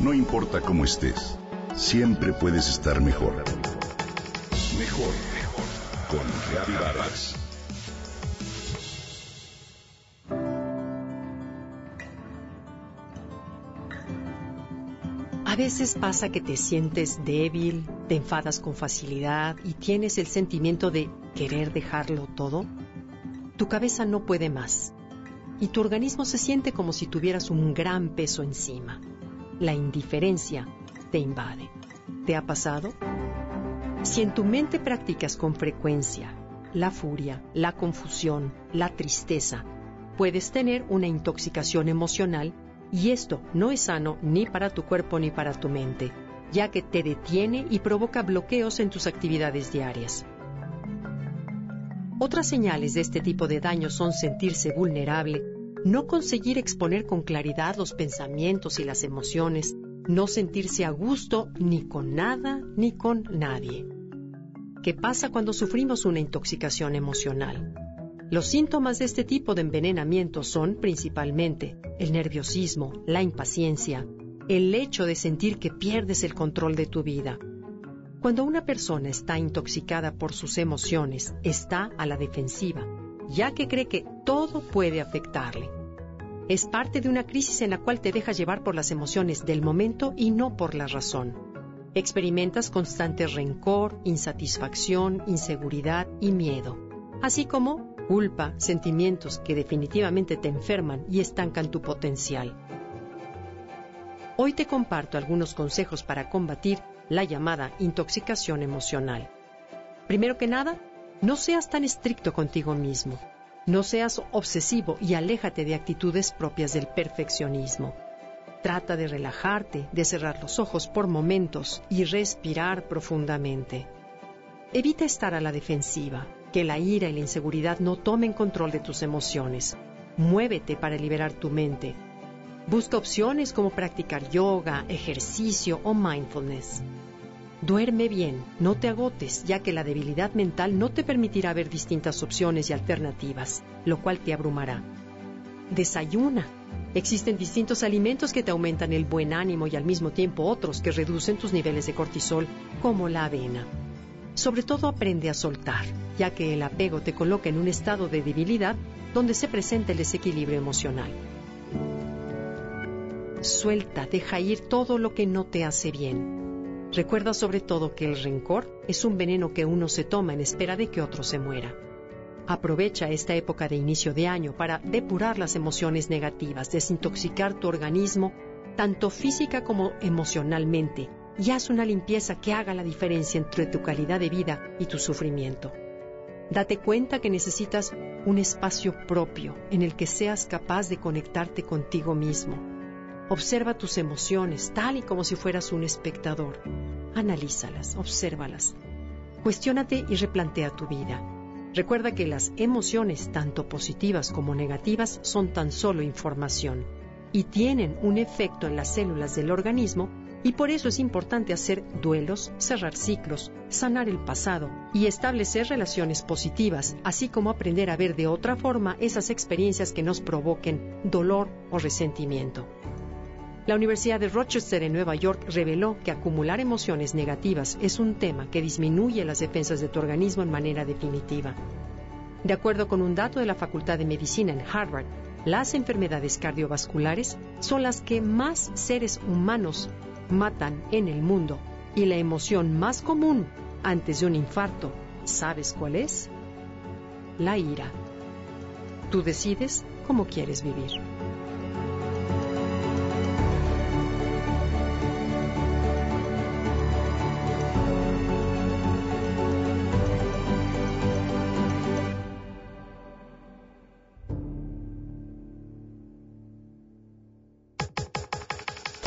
No importa cómo estés, siempre puedes estar mejor. Mejor, mejor. Con Reavivadas. A veces pasa que te sientes débil, te enfadas con facilidad y tienes el sentimiento de querer dejarlo todo. Tu cabeza no puede más y tu organismo se siente como si tuvieras un gran peso encima la indiferencia te invade. ¿Te ha pasado? Si en tu mente practicas con frecuencia la furia, la confusión, la tristeza, puedes tener una intoxicación emocional y esto no es sano ni para tu cuerpo ni para tu mente, ya que te detiene y provoca bloqueos en tus actividades diarias. Otras señales de este tipo de daño son sentirse vulnerable, no conseguir exponer con claridad los pensamientos y las emociones, no sentirse a gusto ni con nada ni con nadie. ¿Qué pasa cuando sufrimos una intoxicación emocional? Los síntomas de este tipo de envenenamiento son principalmente el nerviosismo, la impaciencia, el hecho de sentir que pierdes el control de tu vida. Cuando una persona está intoxicada por sus emociones, está a la defensiva, ya que cree que todo puede afectarle. Es parte de una crisis en la cual te dejas llevar por las emociones del momento y no por la razón. Experimentas constante rencor, insatisfacción, inseguridad y miedo, así como culpa, sentimientos que definitivamente te enferman y estancan tu potencial. Hoy te comparto algunos consejos para combatir la llamada intoxicación emocional. Primero que nada, no seas tan estricto contigo mismo. No seas obsesivo y aléjate de actitudes propias del perfeccionismo. Trata de relajarte, de cerrar los ojos por momentos y respirar profundamente. Evita estar a la defensiva, que la ira y la inseguridad no tomen control de tus emociones. Muévete para liberar tu mente. Busca opciones como practicar yoga, ejercicio o mindfulness. Duerme bien, no te agotes, ya que la debilidad mental no te permitirá ver distintas opciones y alternativas, lo cual te abrumará. Desayuna. Existen distintos alimentos que te aumentan el buen ánimo y al mismo tiempo otros que reducen tus niveles de cortisol, como la avena. Sobre todo aprende a soltar, ya que el apego te coloca en un estado de debilidad donde se presenta el desequilibrio emocional. Suelta, deja ir todo lo que no te hace bien. Recuerda sobre todo que el rencor es un veneno que uno se toma en espera de que otro se muera. Aprovecha esta época de inicio de año para depurar las emociones negativas, desintoxicar tu organismo, tanto física como emocionalmente, y haz una limpieza que haga la diferencia entre tu calidad de vida y tu sufrimiento. Date cuenta que necesitas un espacio propio en el que seas capaz de conectarte contigo mismo Observa tus emociones tal y como si fueras un espectador. Analízalas, obsérvalas. Cuestiónate y replantea tu vida. Recuerda que las emociones, tanto positivas como negativas, son tan solo información y tienen un efecto en las células del organismo y por eso es importante hacer duelos, cerrar ciclos, sanar el pasado y establecer relaciones positivas, así como aprender a ver de otra forma esas experiencias que nos provoquen dolor o resentimiento. La Universidad de Rochester en Nueva York reveló que acumular emociones negativas es un tema que disminuye las defensas de tu organismo en manera definitiva. De acuerdo con un dato de la Facultad de Medicina en Harvard, las enfermedades cardiovasculares son las que más seres humanos matan en el mundo y la emoción más común antes de un infarto, ¿sabes cuál es? La ira. Tú decides cómo quieres vivir.